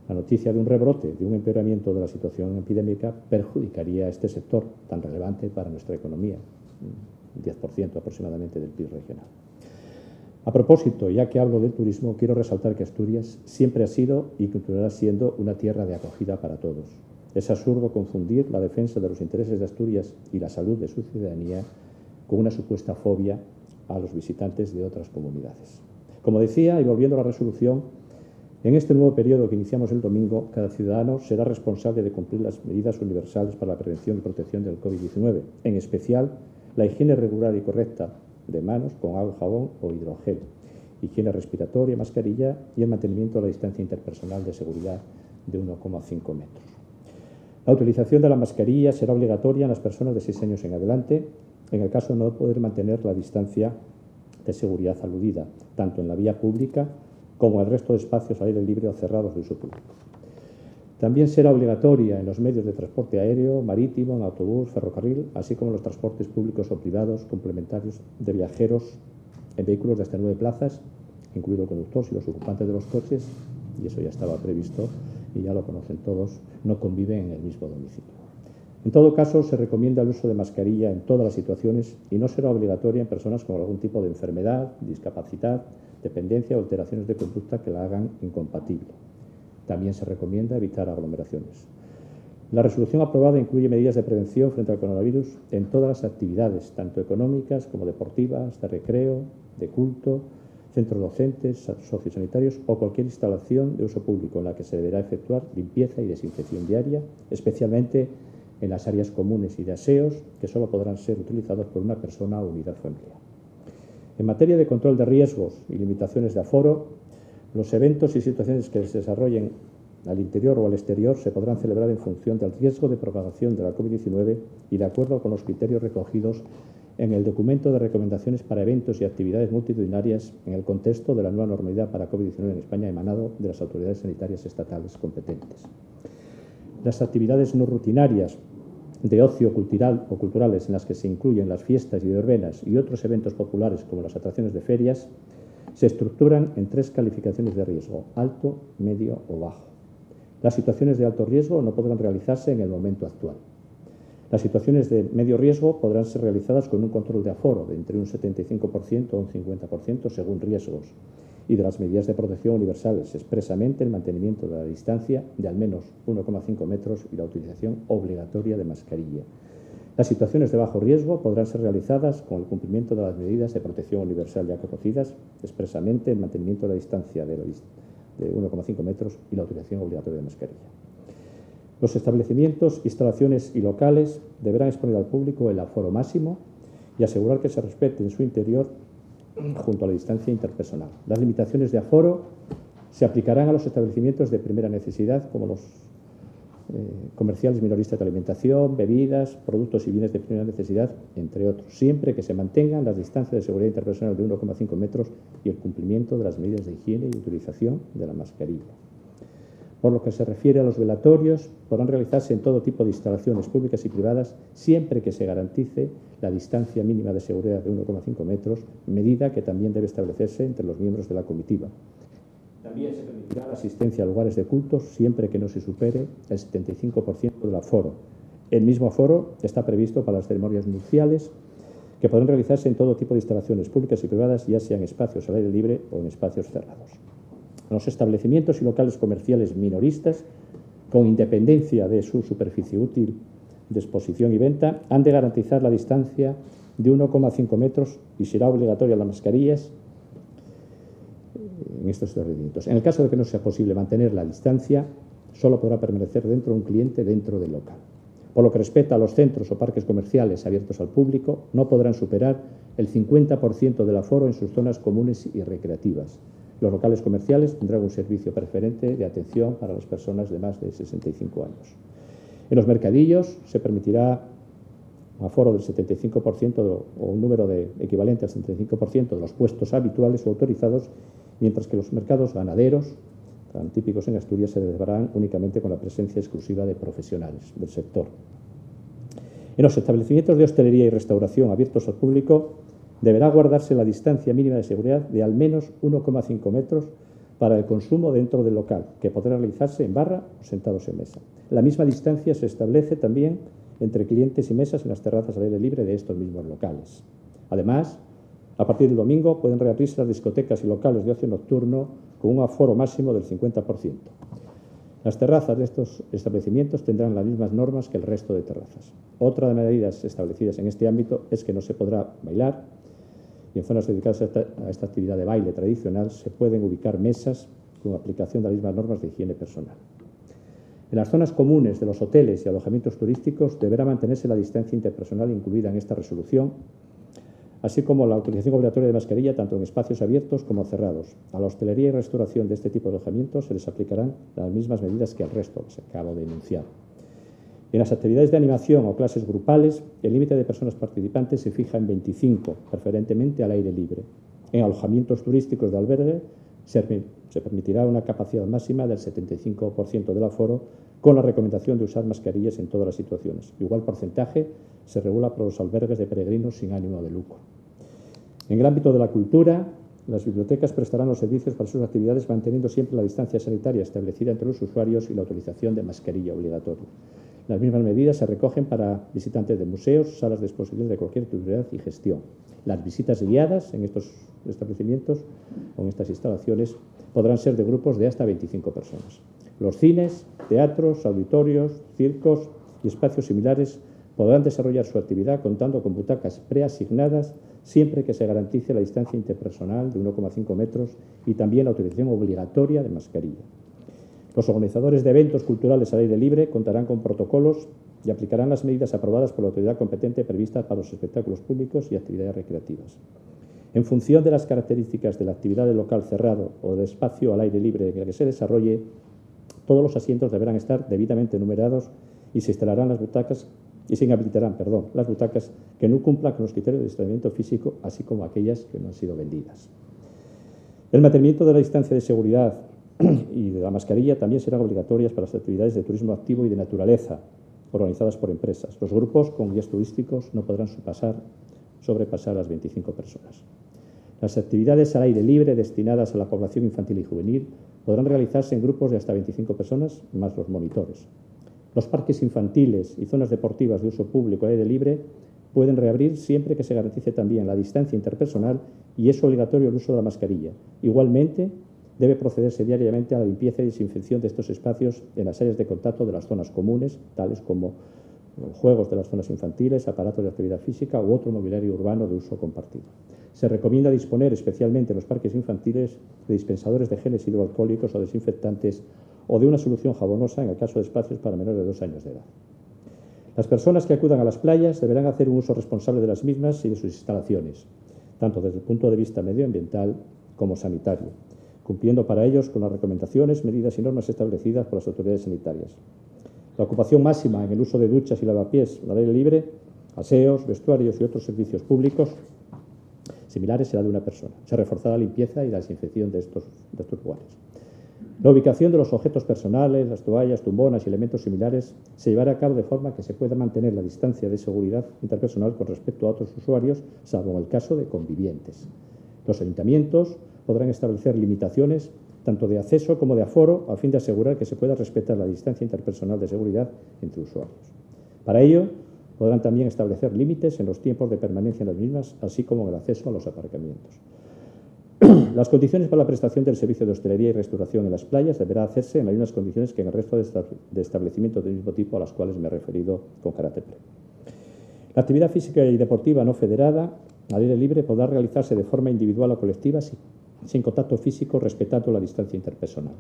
J: la noticia de un rebrote, de un empeoramiento de la situación epidémica, perjudicaría a este sector tan relevante para nuestra economía, un 10% aproximadamente del PIB regional. A propósito, ya que hablo del turismo, quiero resaltar que Asturias siempre ha sido y continuará siendo una tierra de acogida para todos. Es absurdo confundir la defensa de los intereses de Asturias y la salud de su ciudadanía con una supuesta fobia a los visitantes de otras comunidades. Como decía, y volviendo a la resolución, en este nuevo periodo que iniciamos el domingo, cada ciudadano será responsable de cumplir las medidas universales para la prevención y protección del COVID-19, en especial la higiene regular y correcta de manos con agua, jabón o hidrogel, higiene respiratoria, mascarilla y el mantenimiento de la distancia interpersonal de seguridad de 1,5 metros. La utilización de la mascarilla será obligatoria en las personas de 6 años en adelante, en el caso de no poder mantener la distancia de seguridad aludida, tanto en la vía pública como en el resto de espacios al aire libre o cerrados de uso público. También será obligatoria en los medios de transporte aéreo, marítimo, en autobús, ferrocarril, así como en los transportes públicos o privados complementarios de viajeros en vehículos de hasta nueve plazas, incluido el conductor y los ocupantes de los coches, y eso ya estaba previsto y ya lo conocen todos, no conviven en el mismo domicilio. En todo caso, se recomienda el uso de mascarilla en todas las situaciones y no será obligatoria en personas con algún tipo de enfermedad, discapacidad, dependencia o alteraciones de conducta que la hagan incompatible. También se recomienda evitar aglomeraciones. La resolución aprobada incluye medidas de prevención frente al coronavirus en todas las actividades, tanto económicas como deportivas, de recreo, de culto, centros docentes, sociosanitarios o cualquier instalación de uso público en la que se deberá efectuar limpieza y desinfección diaria, especialmente en las áreas comunes y de aseos que solo podrán ser utilizados por una persona o unidad familiar. En materia de control de riesgos y limitaciones de aforo, los eventos y situaciones que se desarrollen al interior o al exterior se podrán celebrar en función del riesgo de propagación de la COVID-19 y de acuerdo con los criterios recogidos en el documento de recomendaciones para eventos y actividades multitudinarias en el contexto de la nueva normalidad para COVID-19 en España emanado de las autoridades sanitarias estatales competentes. Las actividades no rutinarias de ocio cultural o culturales en las que se incluyen las fiestas y verbenas y otros eventos populares como las atracciones de ferias se estructuran en tres calificaciones de riesgo, alto, medio o bajo. Las situaciones de alto riesgo no podrán realizarse en el momento actual. Las situaciones de medio riesgo podrán ser realizadas con un control de aforo de entre un 75% o un 50% según riesgos y de las medidas de protección universales, expresamente el mantenimiento de la distancia de al menos 1,5 metros y la utilización obligatoria de mascarilla. Las situaciones de bajo riesgo podrán ser realizadas con el cumplimiento de las medidas de protección universal ya conocidas, expresamente el mantenimiento de la distancia de 1,5 metros y la utilización obligatoria de mascarilla. Los establecimientos, instalaciones y locales deberán exponer al público el aforo máximo y asegurar que se respete en su interior junto a la distancia interpersonal. Las limitaciones de aforo se aplicarán a los establecimientos de primera necesidad, como los eh, comerciales minoristas de alimentación, bebidas, productos y bienes de primera necesidad, entre otros, siempre que se mantengan las distancias de seguridad interpersonal de 1,5 metros y el cumplimiento de las medidas de higiene y utilización de la mascarilla. Por lo que se refiere a los velatorios, podrán realizarse en todo tipo de instalaciones públicas y privadas siempre que se garantice la distancia mínima de seguridad de 1,5 metros, medida que también debe establecerse entre los miembros de la comitiva. También se permitirá la asistencia a lugares de cultos siempre que no se supere el 75% del aforo. El mismo aforo está previsto para las ceremonias nupciales que podrán realizarse en todo tipo de instalaciones públicas y privadas, ya sean espacios al aire libre o en espacios cerrados. Los establecimientos y locales comerciales minoristas, con independencia de su superficie útil de exposición y venta, han de garantizar la distancia de 1,5 metros y será obligatoria las mascarillas en estos establecimientos. En el caso de que no sea posible mantener la distancia, solo podrá permanecer dentro un cliente dentro del local. Por lo que respecta a los centros o parques comerciales abiertos al público, no podrán superar el 50% del aforo en sus zonas comunes y recreativas. Los locales comerciales tendrán un servicio preferente de atención para las personas de más de 65 años. En los mercadillos se permitirá aforo del 75% o un número de, equivalente al 75% de los puestos habituales o autorizados, mientras que los mercados ganaderos, tan típicos en Asturias, se celebrarán únicamente con la presencia exclusiva de profesionales del sector. En los establecimientos de hostelería y restauración abiertos al público deberá guardarse la distancia mínima de seguridad de al menos 1,5 metros para el consumo dentro del local, que podrá realizarse en barra o sentados en mesa. La misma distancia se establece también entre clientes y mesas en las terrazas al aire libre de estos mismos locales. Además, a partir del domingo pueden reabrirse las discotecas y locales de ocio nocturno con un aforo máximo del 50%. Las terrazas de estos establecimientos tendrán las mismas normas que el resto de terrazas. Otra de las medidas establecidas en este ámbito es que no se podrá bailar y en zonas dedicadas a esta, a esta actividad de baile tradicional se pueden ubicar mesas con aplicación de las mismas normas de higiene personal. En las zonas comunes de los hoteles y alojamientos turísticos deberá mantenerse la distancia interpersonal incluida en esta resolución así como la utilización obligatoria de mascarilla tanto en espacios abiertos como cerrados. A la hostelería y restauración de este tipo de alojamientos se les aplicarán las mismas medidas que al resto, que se acabo de enunciar. En las actividades de animación o clases grupales, el límite de personas participantes se fija en 25, preferentemente al aire libre. En alojamientos turísticos de albergue se, permitirá una capacidad máxima del 75% del aforo con la recomendación de usar mascarillas en todas las situaciones. Igual porcentaje se regula para los albergues de peregrinos sin ánimo de lucro. En el ámbito de la cultura, las bibliotecas prestarán los servicios para sus actividades manteniendo siempre la distancia sanitaria establecida entre los usuarios y la utilización de mascarilla obligatoria. Las mismas medidas se recogen para visitantes de museos, salas de exposiciones de cualquier utilidad y gestión. Las visitas guiadas en estos establecimientos o en estas instalaciones podrán ser de grupos de hasta 25 personas. Los cines, teatros, auditorios, circos y espacios similares podrán desarrollar su actividad contando con butacas preasignadas siempre que se garantice la distancia interpersonal de 1,5 metros y también la utilización obligatoria de mascarilla. Los organizadores de eventos culturales al aire libre contarán con protocolos y aplicarán las medidas aprobadas por la autoridad competente previstas para los espectáculos públicos y actividades recreativas. En función de las características de la actividad del local cerrado o del espacio al aire libre en el que se desarrolle, todos los asientos deberán estar debidamente numerados y se instalarán las butacas y se inhabilitarán, perdón, las butacas que no cumplan con los criterios de distanciamiento físico, así como aquellas que no han sido vendidas. El mantenimiento de la distancia de seguridad [clears throat] y de la mascarilla también serán obligatorias para las actividades de turismo activo y de naturaleza organizadas por empresas. Los grupos con guías turísticos no podrán sobrepasar, sobrepasar las 25 personas. Las actividades al aire libre destinadas a la población infantil y juvenil podrán realizarse en grupos de hasta 25 personas, más los monitores. Los parques infantiles y zonas deportivas de uso público al aire libre pueden reabrir siempre que se garantice también la distancia interpersonal y es obligatorio el uso de la mascarilla. Igualmente, debe procederse diariamente a la limpieza y desinfección de estos espacios en las áreas de contacto de las zonas comunes, tales como juegos de las zonas infantiles, aparatos de actividad física u otro mobiliario urbano de uso compartido. Se recomienda disponer especialmente en los parques infantiles de dispensadores de geles hidroalcohólicos o desinfectantes o de una solución jabonosa en el caso de espacios para menores de dos años de edad. Las personas que acudan a las playas deberán hacer un uso responsable de las mismas y de sus instalaciones, tanto desde el punto de vista medioambiental como sanitario, cumpliendo para ellos con las recomendaciones, medidas y normas establecidas por las autoridades sanitarias. La ocupación máxima en el uso de duchas y lavapiés al aire libre, aseos, vestuarios y otros servicios públicos similares será de una persona. Se reforzará la limpieza y la desinfección de estos, de estos lugares. La ubicación de los objetos personales, las toallas, tumbonas y elementos similares se llevará a cabo de forma que se pueda mantener la distancia de seguridad interpersonal con respecto a otros usuarios, salvo en el caso de convivientes. Los ayuntamientos podrán establecer limitaciones tanto de acceso como de aforo a fin de asegurar que se pueda respetar la distancia interpersonal de seguridad entre usuarios. Para ello, podrán también establecer límites en los tiempos de permanencia en las mismas, así como en el acceso a los aparcamientos. [clears throat] Las condiciones para la prestación del servicio de hostelería y restauración en las playas deberá hacerse en las mismas condiciones que en el resto de esta- de establecimientos del mismo tipo a las cuales me he referido con carácter previo. La actividad física y deportiva no federada al aire libre podrá realizarse de forma individual o colectiva sin, contacto físico, respetando la distancia interpersonal.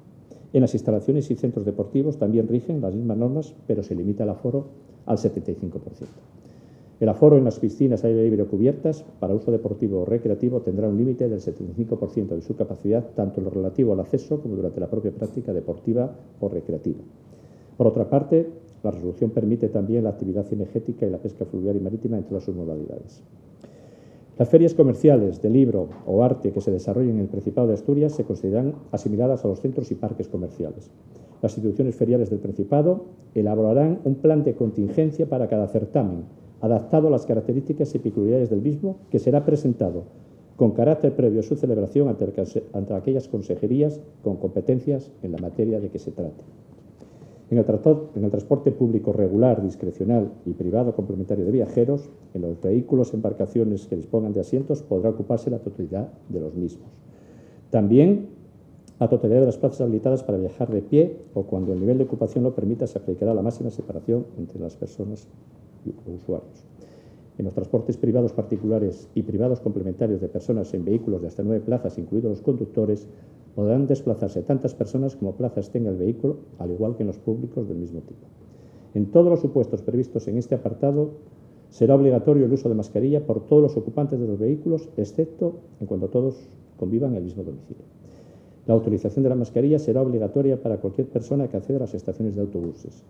J: En las instalaciones y centros deportivos también rigen las mismas normas, pero se limita el aforo al 75%. El aforo en las piscinas aire libre o cubiertas para uso deportivo o recreativo tendrá un límite del 75% de su capacidad, tanto en lo relativo al acceso como durante la propia práctica deportiva o recreativa. Por otra parte, la resolución permite también la actividad cinegética y la pesca fluvial y marítima en todas sus modalidades. Las ferias comerciales de libro o arte que se desarrollen en el Principado de Asturias se considerarán asimiladas a los centros y parques comerciales. Las instituciones feriales del Principado elaborarán un plan de contingencia para cada certamen, adaptado a las características y peculiaridades del mismo, que será presentado con carácter previo a su celebración ante, ante aquellas consejerías con competencias en la materia de que se trate. En el, transporte público regular, discrecional y privado complementario de viajeros, en los vehículos embarcaciones que dispongan de asientos podrá ocuparse la totalidad de los mismos. También la totalidad de las plazas habilitadas para viajar de pie o cuando el nivel de ocupación lo permita se aplicará la máxima separación entre las personas y usuarios. En los transportes privados particulares y privados complementarios de personas en vehículos de hasta nueve plazas, incluidos los conductores, podrán desplazarse tantas personas como plazas tenga el vehículo, al igual que en los públicos del mismo tipo. En todos los supuestos previstos en este apartado, será obligatorio el uso de mascarilla por todos los ocupantes de los vehículos, excepto en cuanto todos convivan en el mismo domicilio. La utilización de la mascarilla será obligatoria para cualquier persona que acceda a las estaciones de autobuses.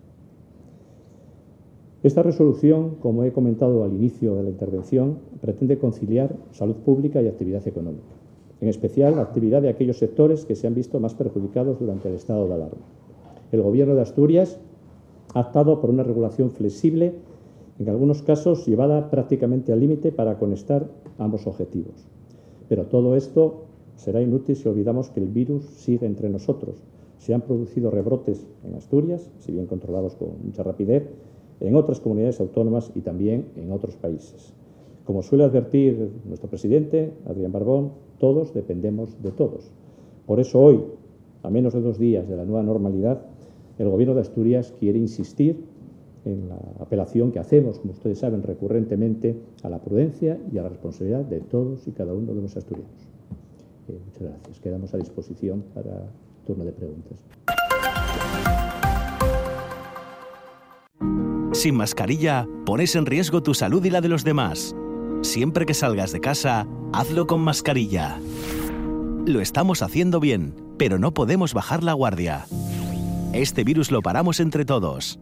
J: Esta resolución, como he comentado al inicio de la intervención, pretende conciliar salud pública y actividad económica, en especial la actividad de aquellos sectores que se han visto más perjudicados durante el estado de alarma. El Gobierno de Asturias ha optado por una regulación flexible, en algunos casos llevada prácticamente al límite para conectar ambos objetivos. Pero todo esto será inútil si olvidamos que el virus sigue entre nosotros. Se han producido rebrotes en Asturias, si bien controlados con mucha rapidez, en otras comunidades autónomas y también en otros países. Como suele advertir nuestro presidente, Adrián Barbón, todos dependemos de todos. Por eso hoy, a menos de dos días de la nueva normalidad, el Gobierno de Asturias quiere insistir en la apelación que hacemos, como ustedes saben, recurrentemente a la prudencia y a la responsabilidad de todos y cada uno de los asturianos. Eh, muchas gracias. Quedamos a disposición para turno de preguntas.
K: Sin mascarilla, pones en riesgo tu salud y la de los demás. Siempre que salgas de casa, hazlo con mascarilla. Lo estamos haciendo bien, pero no podemos bajar la guardia. Este virus lo paramos entre todos.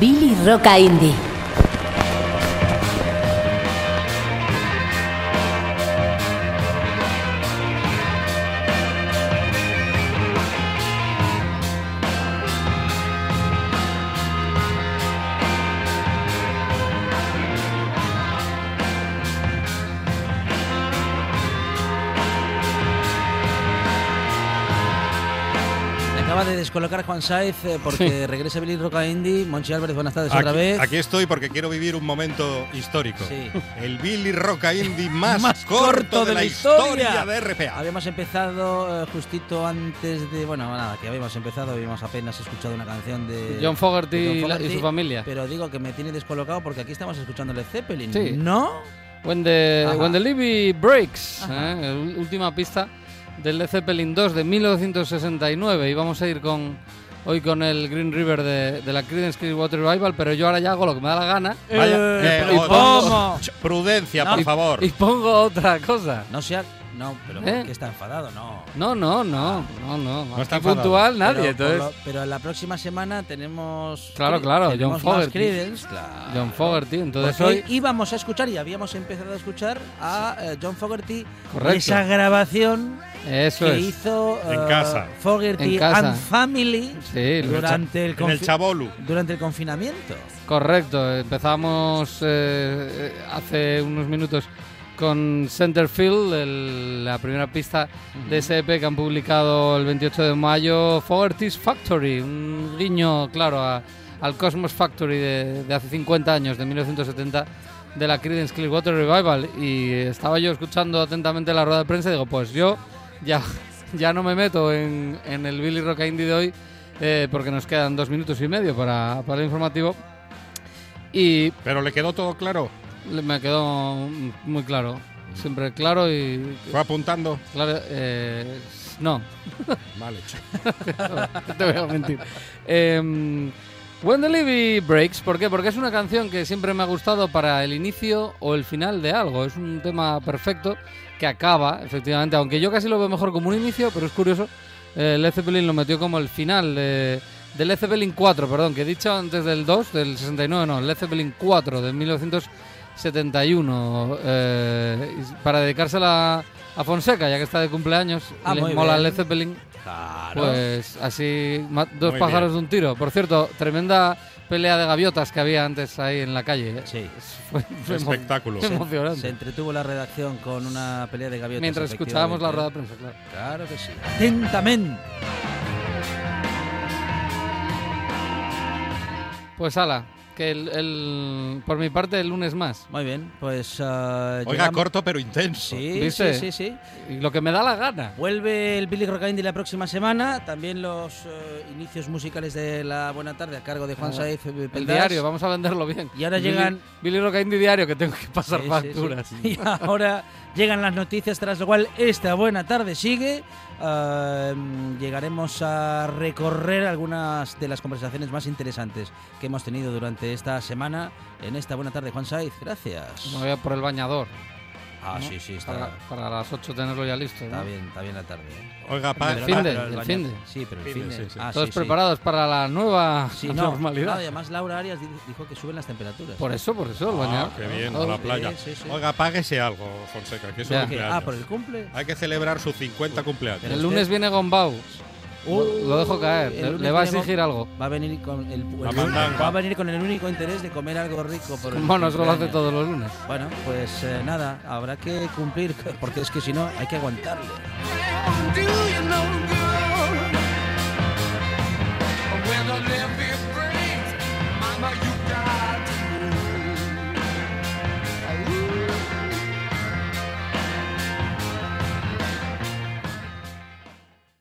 F: Billy Roca Indie.
A: Descolocar Juan Saiz eh, porque regresa Billy Roca Indy. Monchi Álvarez, buenas tardes otra
L: Aquí,
A: vez.
L: aquí estoy porque quiero vivir un momento histórico.
A: Sí.
L: El Billy Roca Indie [laughs] más,
A: Más
L: corto, de la historia de RPA.
A: Habíamos empezado eh, justito antes de. Bueno, nada, que habíamos empezado, habíamos apenas escuchado una canción de.
G: John Fogerty
A: de John
G: y su familia.
A: Pero digo que me tiene descolocado porque aquí estamos escuchando Led Zeppelin.
G: Sí.
A: ¿No?
G: When the, when the Levy Breaks. ¿eh? El- última pista del Led Zeppelin 2 de 1969. Y vamos a ir con hoy con el Green River de, de la Creedence Clearwater Revival, pero yo ahora ya hago lo que me da la gana.
L: Vaya,
G: Y-
L: eh,
G: y
L: oh,
G: pongo-
L: ch- Prudencia,
G: No,
L: por
G: y-
L: favor.
G: Y pongo otra cosa.
A: No sea. No, pero
G: ¿Eh?
A: ¿por qué está enfadado? No.
G: No, no, no, no, no.
L: No
G: Aquí
L: está
G: puntual nadie,
A: pero,
G: entonces.
A: lo- pero la próxima semana tenemos.
G: Claro, claro,
A: tenemos
G: John Fogerty.
A: Claro.
G: John Fogerty, entonces
A: Porque
G: hoy.
A: íbamos a escuchar y habíamos empezado a escuchar a eh, John Fogerty
G: Correcto.
A: esa grabación
G: Eso
A: que
G: es.
A: hizo
L: En
A: eh,
L: casa.
A: Fogerty
G: En casa.
A: and Family
G: Sí,
A: durante el,
L: En el Chabolu.
A: durante el confinamiento.
G: Correcto, empezamos eh, hace unos minutos con Centerfield, el- la primera pista de ese EP que han publicado el 28 de mayo, Fogerty's Factory, un guiño, claro, a- al Cosmos Factory de, de hace 50 años, de 1970, de la Creedence Clearwater Revival. Y estaba yo escuchando atentamente la rueda de prensa y digo, pues yo ya, ya no me meto en, en el Billy Rock Indie de hoy, eh, porque nos quedan dos minutos y medio para, para el informativo. Y
L: Pero le quedó todo claro.
G: Me quedó muy claro. Siempre claro y.
L: Fue apuntando.
G: Claro, eh, no. [laughs]
L: Vale.
G: No te voy a mentir. Em, When the Levy Breaks, ¿por qué? Porque es una canción que siempre me ha gustado para el inicio o el final de algo. Es un tema perfecto que acaba, efectivamente, aunque yo casi lo veo mejor como un inicio, pero es curioso. eh, Led Zeppelin lo metió como el final de, de Led Zeppelin 4, perdón, que he dicho antes del 2, del 69, no, Led Zeppelin 4 de 1971, eh, para dedicársela a Fonseca, ya que está de cumpleaños,
A: Ah,
G: le mola
A: bien.
G: Led Zeppelin.
A: Claro.
G: Pues así, dos
L: Muy
G: pájaros
L: bien.
G: de un tiro. Por cierto, tremenda pelea de gaviotas que había antes ahí en la calle. ¿eh?
A: Sí.
G: Fue, fue
L: Espectáculo.
G: fue
A: Se-
G: emocionante.
A: Se entretuvo la redacción con una pelea de gaviotas.
G: Mientras escuchábamos la rueda de prensa, claro.
A: Claro que sí. Atentamente.
G: Pues ala, que el, el- por mi parte el lunes más.
A: Muy bien, pues. uh,
L: Oiga,
A: llegamos-
L: corto pero intenso.
A: Sí,
G: ¿Viste?
A: sí, sí, sí.
G: Y lo que me da la gana.
A: Vuelve el Billy Rock Indie la próxima semana. También los eh, inicios musicales de la Buena Tarde a cargo de Juan
G: Ah,
A: Saiz. eh,
G: El diario, vamos a venderlo bien.
A: Y ahora
G: Billy-
A: llegan-
G: Billy Rock Indie Diario, que tengo que pasar
A: Sí, sí,
G: facturas.
A: sí. [laughs] Y ahora llegan las noticias, tras lo cual esta buena tarde sigue. Ah, llegaremos a recorrer algunas de las conversaciones más interesantes que hemos tenido durante esta semana en esta buena tarde. Juan Saiz, gracias.
G: Me voy a por el bañador.
A: Ah,
G: ¿no?
A: sí, sí, está,
G: Para, para las 8 tenerlo ya listo.
A: está
G: ¿no?
A: bien, está bien la tarde. ¿eh?
L: Oiga, pa-
G: Del
L: pa-
G: fin de-
A: el
G: fin de.
A: Sí, pero el
L: Fin
A: fin
L: de,
A: de.
L: sí, sí.
A: Ah,
G: Todos
A: sí, sí.
G: preparados para la nueva
A: Sí, [laughs] no,
G: normalidad.
A: además Laura Arias di- dijo que suben las temperaturas.
G: Por eso, por eso, el
L: Ah,
G: bañador.
L: qué bien, a la playa.
A: sí, sí.
L: Oiga, páguese algo, Fonseca, que es su cumpleaños.
A: Ah, por el cumple.
L: Hay que celebrar sus 50 cumpleaños.
G: El lunes viene Gombau.
A: Uh,
G: lo dejo caer. Le, va a exigir
A: Go-
G: algo.
A: Va a venir con el, va a venir con el único interés de comer algo rico por el
G: Bueno, eso lo hace todos los lunes.
A: Bueno, pues eh, nada, habrá que cumplir [laughs] porque es que si no hay que aguantarle.